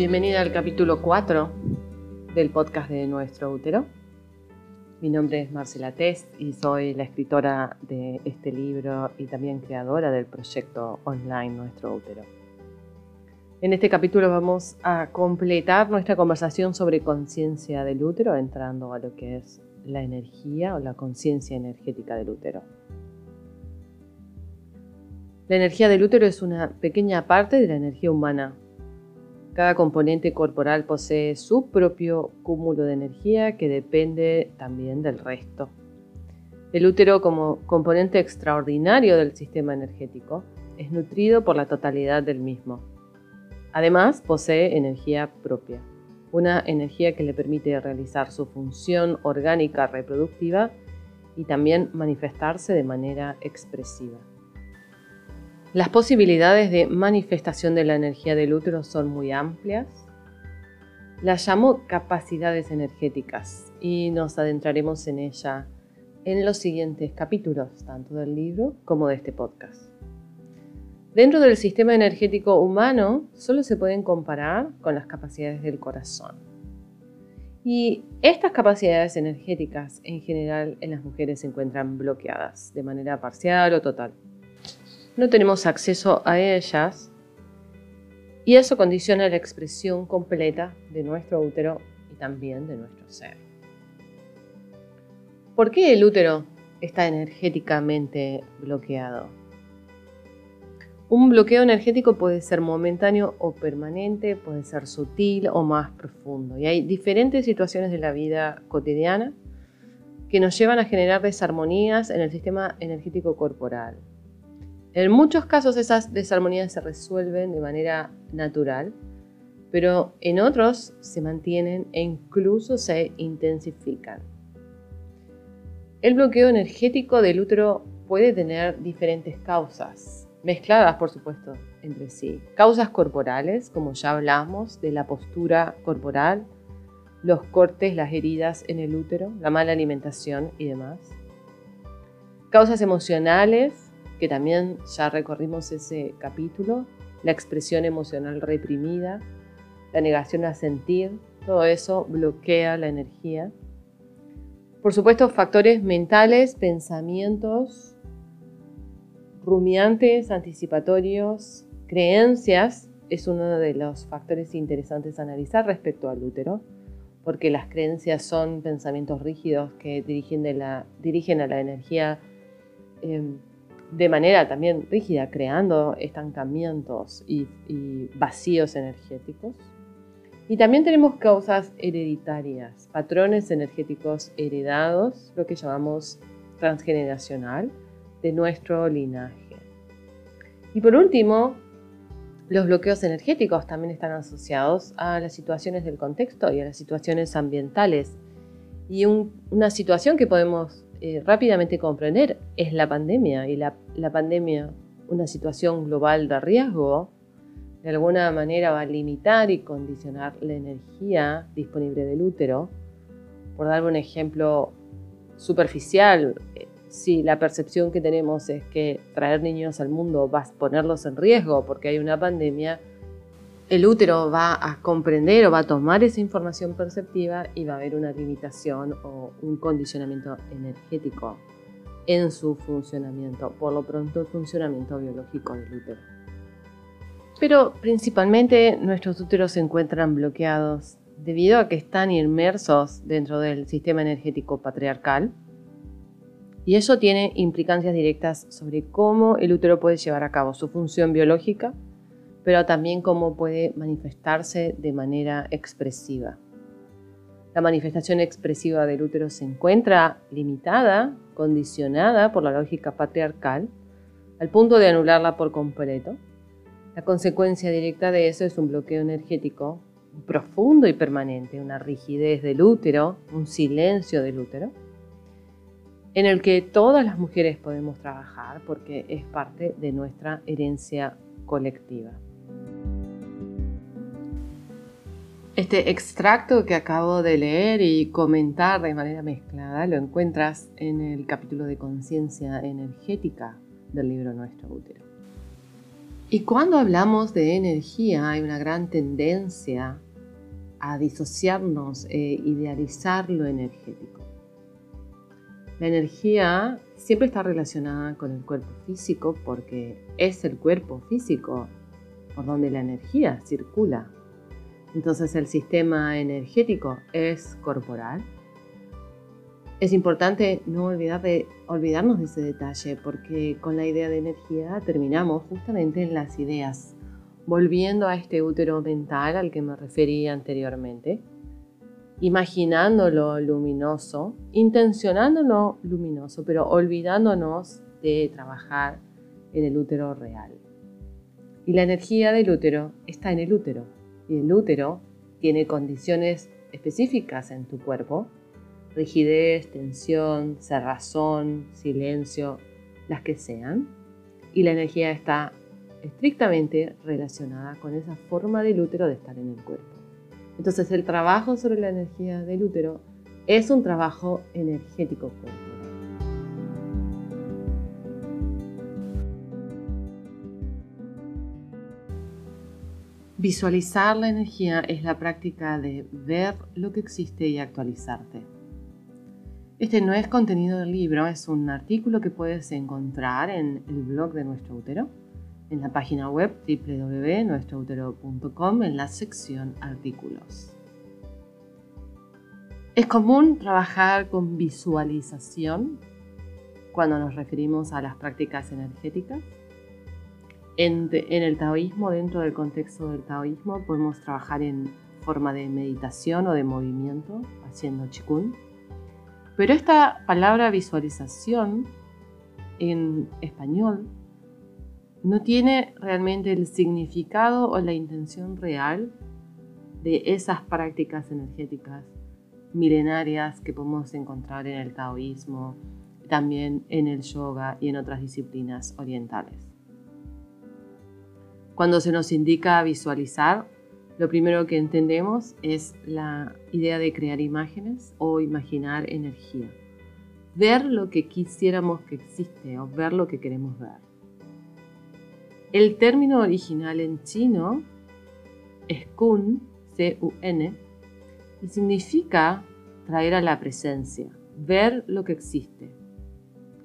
Bienvenida al capítulo 4 del podcast de Nuestro Útero. Mi nombre es Marcela Test y soy la escritora de este libro y también creadora del proyecto online Nuestro Útero. En este capítulo vamos a completar nuestra conversación sobre conciencia del útero, entrando a lo que es la energía o la conciencia energética del útero. La energía del útero es una pequeña parte de la energía humana. Cada componente corporal posee su propio cúmulo de energía que depende también del resto. El útero como componente extraordinario del sistema energético es nutrido por la totalidad del mismo. Además, posee energía propia, una energía que le permite realizar su función orgánica reproductiva y también manifestarse de manera expresiva. Las posibilidades de manifestación de la energía del útero son muy amplias. Las llamo capacidades energéticas y nos adentraremos en ella en los siguientes capítulos, tanto del libro como de este podcast. Dentro del sistema energético humano solo se pueden comparar con las capacidades del corazón. Y estas capacidades energéticas en general en las mujeres se encuentran bloqueadas de manera parcial o total no tenemos acceso a ellas y eso condiciona la expresión completa de nuestro útero y también de nuestro ser. ¿Por qué el útero está energéticamente bloqueado? Un bloqueo energético puede ser momentáneo o permanente, puede ser sutil o más profundo. Y hay diferentes situaciones de la vida cotidiana que nos llevan a generar desarmonías en el sistema energético corporal. En muchos casos esas desarmonías se resuelven de manera natural, pero en otros se mantienen e incluso se intensifican. El bloqueo energético del útero puede tener diferentes causas, mezcladas por supuesto entre sí. Causas corporales, como ya hablamos, de la postura corporal, los cortes, las heridas en el útero, la mala alimentación y demás. Causas emocionales, que también ya recorrimos ese capítulo, la expresión emocional reprimida, la negación a sentir, todo eso bloquea la energía. Por supuesto, factores mentales, pensamientos, rumiantes, anticipatorios, creencias, es uno de los factores interesantes a analizar respecto al útero, porque las creencias son pensamientos rígidos que dirigen, la, dirigen a la energía em, de manera también rígida, creando estancamientos y, vacíos energéticos. Y también tenemos causas hereditarias, patrones energéticos heredados, lo que llamamos transgeneracional, de nuestro linaje. Y por último, los bloqueos energéticos también están asociados a las situaciones del contexto y a las situaciones ambientales. Y una situación que podemos eh, rápidamente comprender es la pandemia y la, la pandemia, una situación global de riesgo, de alguna manera va a limitar y condicionar la energía disponible del útero. Por dar un ejemplo superficial, eh, si la percepción que tenemos es que traer niños al mundo va a ponerlos en riesgo porque hay una pandemia, el útero va a comprender o va a tomar esa información perceptiva y va a haber una limitación o un condicionamiento energético en su funcionamiento, por lo pronto el funcionamiento biológico del útero. Pero principalmente nuestros úteros se encuentran bloqueados debido a que están inmersos dentro del sistema energético patriarcal y eso tiene implicancias directas sobre cómo el útero puede llevar a cabo su función biológica pero también cómo puede manifestarse de manera expresiva. La manifestación expresiva del útero se encuentra limitada, condicionada por la lógica patriarcal, al punto de anularla por completo. La consecuencia directa de eso es un bloqueo energético profundo y permanente, una rigidez del útero, un silencio del útero, en el que todas las mujeres podemos trabajar porque es parte de nuestra herencia colectiva. Este extracto que acabo de leer y comentar de manera mezclada lo encuentras en el capítulo de conciencia energética del libro Nuestro Útero. Y cuando hablamos de energía hay una gran tendencia a disociarnos e idealizar lo energético. La energía siempre está relacionada con el cuerpo físico porque es el cuerpo físico por donde la energía circula. Entonces el sistema energético es corporal. Es importante no olvidar de, olvidarnos de ese detalle porque con la idea de energía terminamos justamente en las ideas, volviendo a este útero mental al que me refería anteriormente, imaginándolo luminoso, intencionándolo luminoso, pero olvidándonos de trabajar en el útero real. Y la energía del útero está en el útero. Y el útero tiene condiciones específicas en tu cuerpo. Rigidez, tensión, cerrazón, silencio, las que sean. Y la energía está estrictamente relacionada con esa forma del útero de estar en el cuerpo. Entonces el trabajo sobre la energía del útero es un trabajo energético Visualizar la energía es la práctica de ver lo que existe y actualizarte. Este no es contenido del libro, es un artículo que puedes encontrar en el blog de Nuestro Útero, en la página web www.nuestroutero.com en la sección Artículos. Es común trabajar con visualización cuando nos referimos a las prácticas energéticas en, el taoísmo, dentro del contexto del taoísmo, podemos trabajar en forma de meditación o de movimiento, haciendo chikun. Pero esta palabra visualización en español no tiene realmente el significado o la intención real de esas prácticas energéticas milenarias que podemos encontrar en el taoísmo, también en el yoga y en otras disciplinas orientales. Cuando se nos indica visualizar, lo primero que entendemos es la idea de crear imágenes o imaginar energía. Ver lo que quisiéramos que existe o ver lo que queremos ver. El término original en chino es kun, C-U-N, y significa traer a la presencia, ver lo que existe,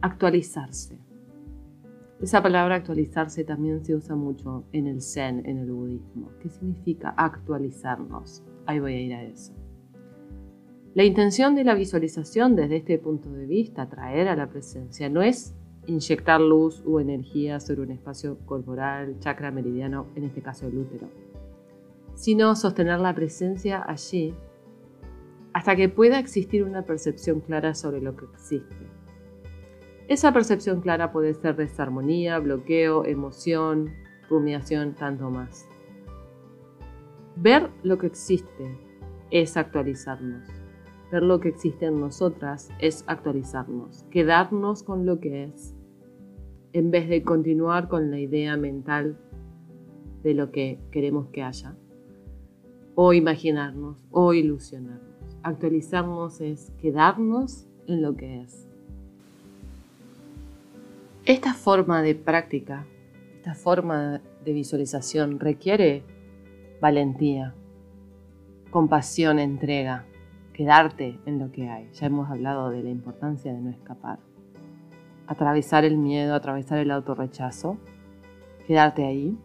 actualizarse. Esa palabra actualizarse también se usa mucho en el Zen, en el budismo. ¿Qué significa actualizarnos? Ahí voy a ir a eso. La intención de la visualización desde este punto de vista, traer a la presencia, no es inyectar luz o energía sobre un espacio corporal, chakra meridiano, en este caso el útero, sino sostener la presencia allí hasta que pueda existir una percepción clara sobre lo que existe esa percepción clara puede ser desarmonía, bloqueo, emoción, rumiación, tanto más. Ver lo que existe es actualizarnos. Ver lo que existe en nosotras es actualizarnos. Quedarnos con lo que es en vez de continuar con la idea mental de lo que queremos que haya. O imaginarnos o ilusionarnos. Actualizarnos es quedarnos en lo que es. Esta forma de práctica, esta forma de visualización requiere valentía, compasión, entrega, quedarte en lo que hay. Ya hemos hablado de la importancia de no escapar. Atravesar el miedo, atravesar el autorrechazo, quedarte ahí.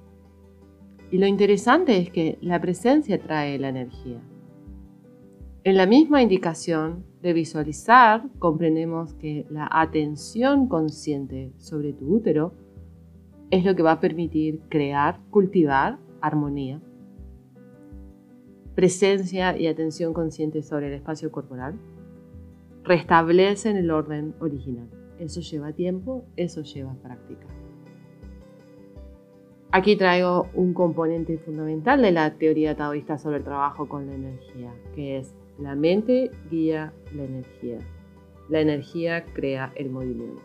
Y lo interesante es que la presencia trae la energía. En la misma indicación de visualizar, comprendemos que la atención consciente sobre tu útero es lo que va a permitir crear, cultivar armonía. Presencia y atención consciente sobre el espacio corporal restablecen el orden original. Eso lleva tiempo, eso lleva práctica. Aquí traigo un componente fundamental de la teoría taoísta sobre el trabajo con la energía, que es la mente guía la energía. La energía crea el movimiento.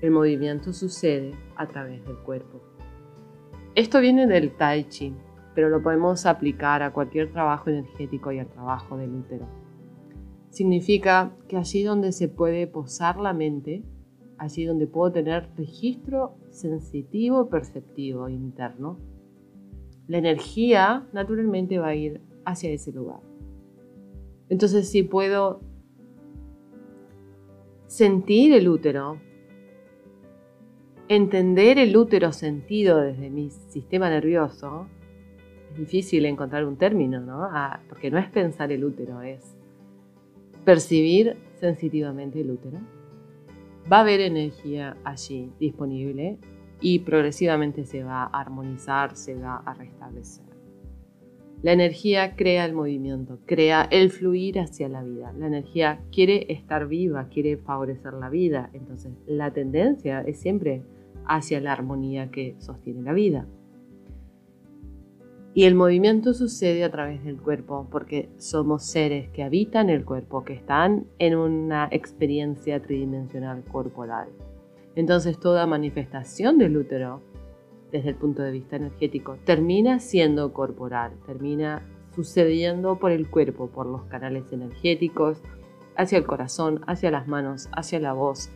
El movimiento sucede a través del cuerpo. Esto viene del tai chi, pero lo podemos aplicar a cualquier trabajo energético y al trabajo del útero. Significa que allí donde se puede posar la mente, allí donde puedo tener registro sensitivo, perceptivo interno, la energía naturalmente va a ir hacia ese lugar. Entonces, si puedo sentir el útero, entender el útero sentido desde mi sistema nervioso, es difícil encontrar un término, ¿no? Porque no es pensar el útero, es percibir sensitivamente el útero. Va a haber energía allí disponible y progresivamente se va a armonizar, se va a restablecer. La energía crea el movimiento, crea el fluir hacia la vida. La energía quiere estar viva, quiere favorecer la vida. Entonces la tendencia es siempre hacia la armonía que sostiene la vida. Y el movimiento sucede a través del cuerpo porque somos seres que habitan el cuerpo, que están en una experiencia tridimensional corporal. Entonces toda manifestación del útero desde el punto de vista energético, termina siendo corporal, termina sucediendo por el cuerpo, por los canales energéticos, hacia el corazón, hacia las manos, hacia la voz,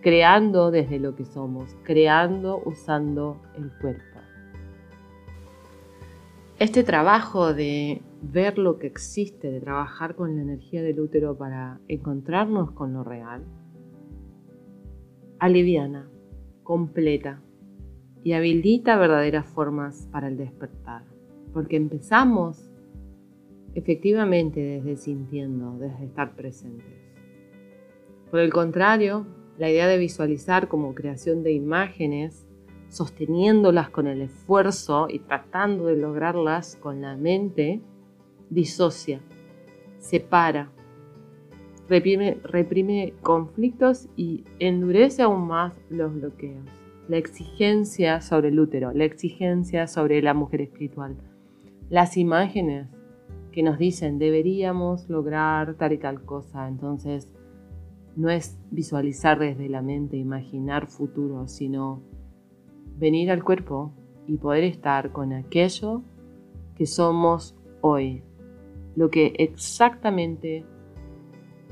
creando desde lo que somos, creando usando el cuerpo. Este trabajo de ver lo que existe, de trabajar con la energía del útero para encontrarnos con lo real, aliviana, completa, y habilita verdaderas formas para el despertar. Porque empezamos efectivamente desde sintiendo, desde estar presentes. Por el contrario, la idea de visualizar como creación de imágenes, sosteniéndolas con el esfuerzo y tratando de lograrlas con la mente, disocia, separa, reprime, reprime conflictos y endurece aún más los bloqueos la exigencia sobre el útero, la exigencia sobre la mujer espiritual, las imágenes que nos dicen deberíamos lograr tal y tal cosa. Entonces, no es visualizar desde la mente, imaginar futuro, sino venir al cuerpo y poder estar con aquello que somos hoy, lo que exactamente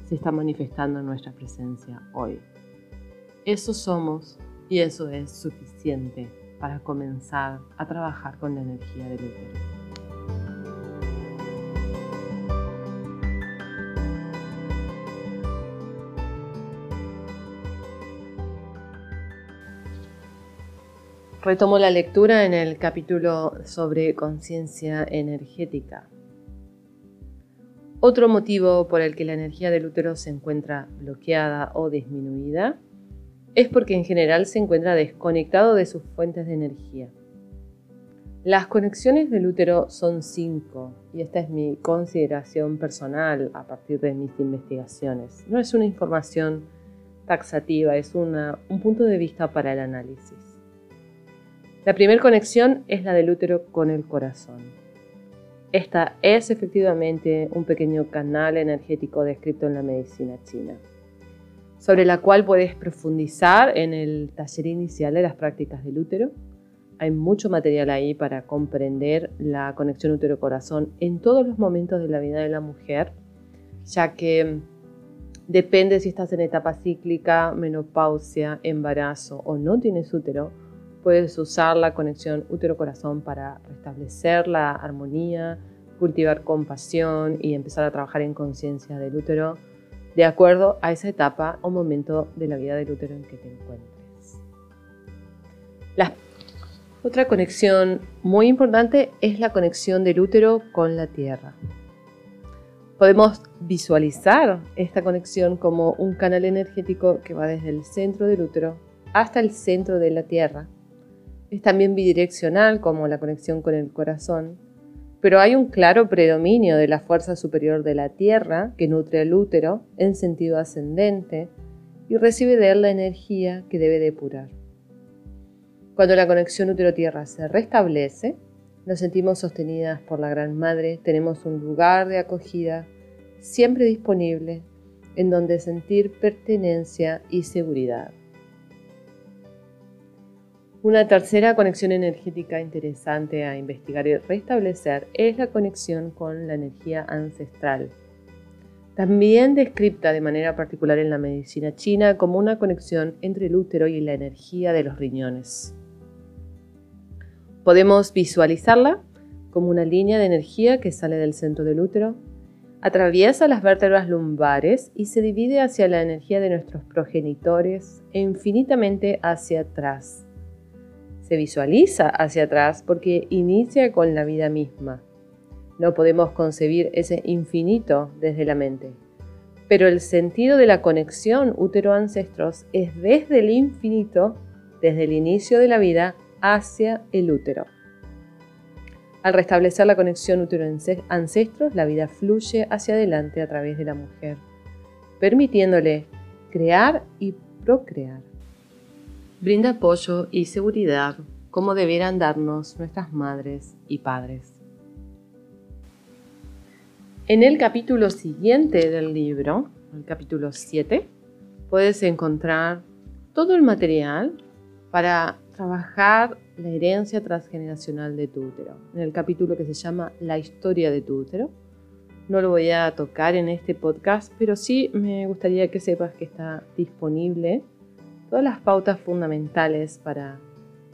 se está manifestando en nuestra presencia hoy. Eso somos y eso es suficiente para comenzar a trabajar con la energía del útero. Retomo la lectura en el capítulo sobre conciencia energética. Otro motivo por el que la energía del útero se encuentra bloqueada o disminuida es porque en general se encuentra desconectado de sus fuentes de energía. Las conexiones del útero son cinco y esta es mi consideración personal a partir de mis investigaciones. No es una información taxativa, es un punto de vista para el análisis. La primera conexión es la del útero con el corazón. Esta es efectivamente un pequeño canal energético descrito en la medicina china sobre la cual puedes profundizar en el taller inicial de las prácticas del útero. Hay mucho material ahí para comprender la conexión útero-corazón en todos los momentos de la vida de la mujer, ya que depende si estás en etapa cíclica, menopausia, embarazo o no tienes útero, puedes usar la conexión útero-corazón para restablecer la armonía, cultivar compasión y empezar a trabajar en conciencia del útero de acuerdo a esa etapa o momento de la vida del útero en que te encuentres. Otra conexión muy importante es la conexión del útero con la tierra. Podemos visualizar esta conexión como un canal energético que va desde el centro del útero hasta el centro de la tierra. Es también bidireccional como la conexión con el corazón pero hay un claro predominio de la fuerza superior de la Tierra que nutre al útero en sentido ascendente y recibe de él la energía que debe depurar. Cuando la conexión útero-tierra se restablece, nos sentimos sostenidas por la Gran Madre, tenemos un lugar de acogida siempre disponible en donde sentir pertenencia y seguridad. Una tercera conexión energética interesante a investigar y restablecer es la conexión con la energía ancestral. también descripta de manera particular en la medicina china como una conexión entre el útero y la energía de los riñones. Podemos visualizarla como una línea de energía que sale del centro del útero, atraviesa las vértebras lumbares y se divide hacia la energía de nuestros progenitores e infinitamente hacia atrás. Se visualiza hacia atrás porque inicia con la vida misma no podemos concebir ese infinito desde la mente. Pero el sentido de la conexión útero-ancestros es desde el infinito, desde el inicio de la vida, hacia el útero. Al restablecer la conexión útero-ancestros, la vida fluye hacia adelante a través de la mujer, permitiéndole crear y procrear. Brinda apoyo y seguridad como debieran darnos nuestras madres y padres. En el capítulo siguiente del libro, el capítulo 7, puedes encontrar todo el material para trabajar la herencia transgeneracional de tu útero. En el capítulo que se llama La historia de tu útero. No lo voy a tocar en este podcast, pero sí me gustaría que sepas que está disponible todas las pautas fundamentales para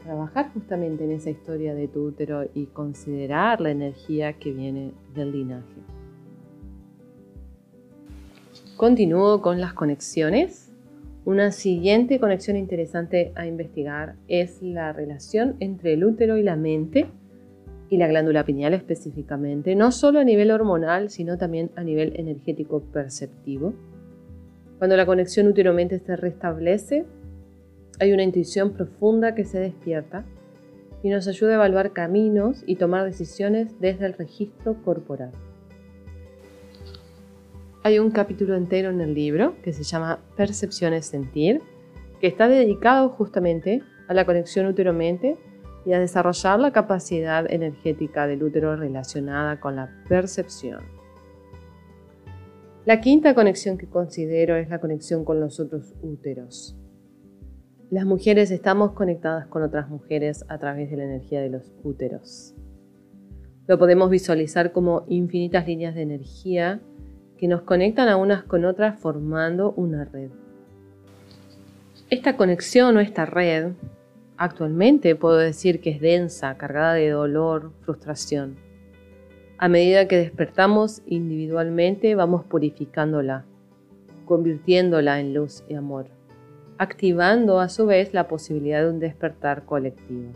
trabajar justamente en esa historia de tu útero y considerar la energía que viene del linaje. Continúo con las conexiones. Una siguiente conexión interesante a investigar es la relación entre el útero y la mente y la glándula pineal específicamente, no solo a nivel hormonal, sino también a nivel energético perceptivo. Cuando la conexión útero-mente se restablece, hay una intuición profunda que se despierta y nos ayuda a evaluar caminos y tomar decisiones desde el registro corporal. Hay un capítulo entero en el libro que se llama Percepciones Sentir, que está dedicado justamente a la conexión útero-mente y a desarrollar la capacidad energética del útero relacionada con la percepción. La quinta conexión que considero es la conexión con los otros úteros. Las mujeres estamos conectadas con otras mujeres a través de la energía de los úteros. Lo podemos visualizar como infinitas líneas de energía que nos conectan a unas con otras formando una red. Esta conexión o esta red actualmente puedo decir que es densa, cargada de dolor, frustración. A medida que despertamos individualmente vamos purificándola, convirtiéndola en luz y amor, activando a su vez la posibilidad de un despertar colectivo.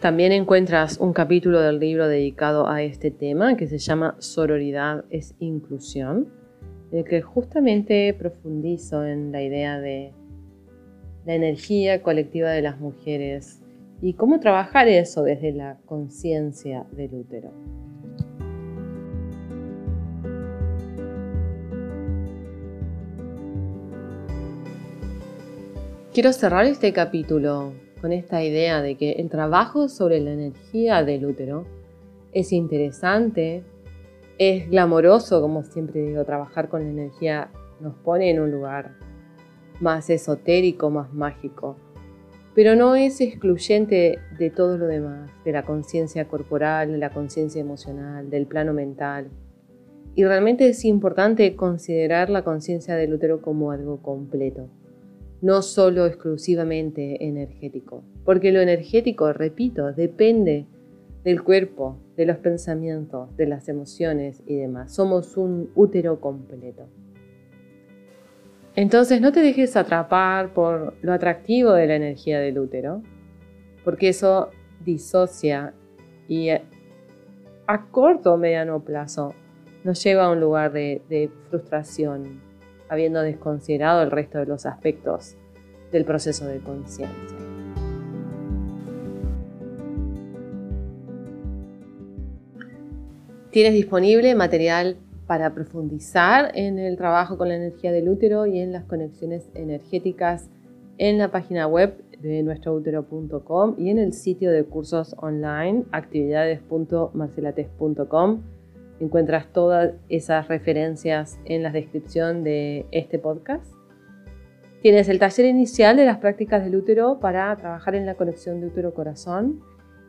También encuentras un capítulo del libro dedicado a este tema que se llama Sororidad es inclusión, en el que justamente profundizo en la idea de la energía colectiva de las mujeres y cómo trabajar eso desde la conciencia del útero. Quiero cerrar este capítulo con esta idea de que el trabajo sobre la energía del útero es interesante, es glamoroso, como siempre digo, trabajar con la energía nos pone en un lugar más esotérico, más mágico, pero no es excluyente de todo lo demás, de la conciencia corporal, de la conciencia emocional, del plano mental. Y realmente es importante considerar la conciencia del útero como algo completo no solo exclusivamente energético, porque lo energético, repito, depende del cuerpo, de los pensamientos, de las emociones y demás. Somos un útero completo. Entonces no te dejes atrapar por lo atractivo de la energía del útero, porque eso disocia y a corto o mediano plazo nos lleva a un lugar de, de frustración, habiendo desconsiderado el resto de los aspectos del proceso de conciencia. Tienes disponible material para profundizar en el trabajo con la energía del útero y en las conexiones energéticas en la página web de nuestroutero.com y en el sitio de cursos online actividades.marcelates.com Encuentras todas esas referencias en la descripción de este podcast. Tienes el taller inicial de las prácticas del útero para trabajar en la conexión de útero-corazón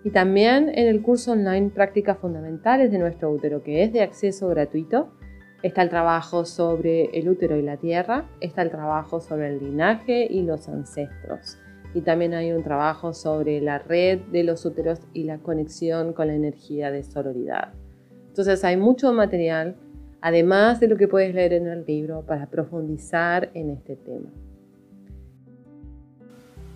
y también en el curso online Prácticas Fundamentales de nuestro útero, que es de acceso gratuito Está el trabajo sobre el útero y la tierra, está el trabajo sobre el linaje y los ancestros. Y también hay un trabajo sobre la red de los úteros y la conexión con la energía de sororidad. Entonces hay mucho material, además de lo que puedes leer en el libro, para profundizar en este tema.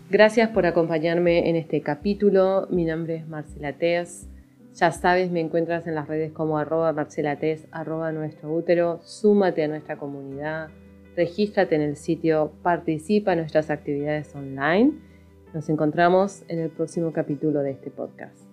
Gracias por acompañarme en este capítulo. Mi nombre es Marcela Teas. Ya sabes, me encuentras en las redes como arroba marcelates, arroba nuestro útero, súmate a nuestra comunidad, regístrate en el sitio, participa en nuestras actividades online. Nos encontramos en el próximo capítulo de este podcast.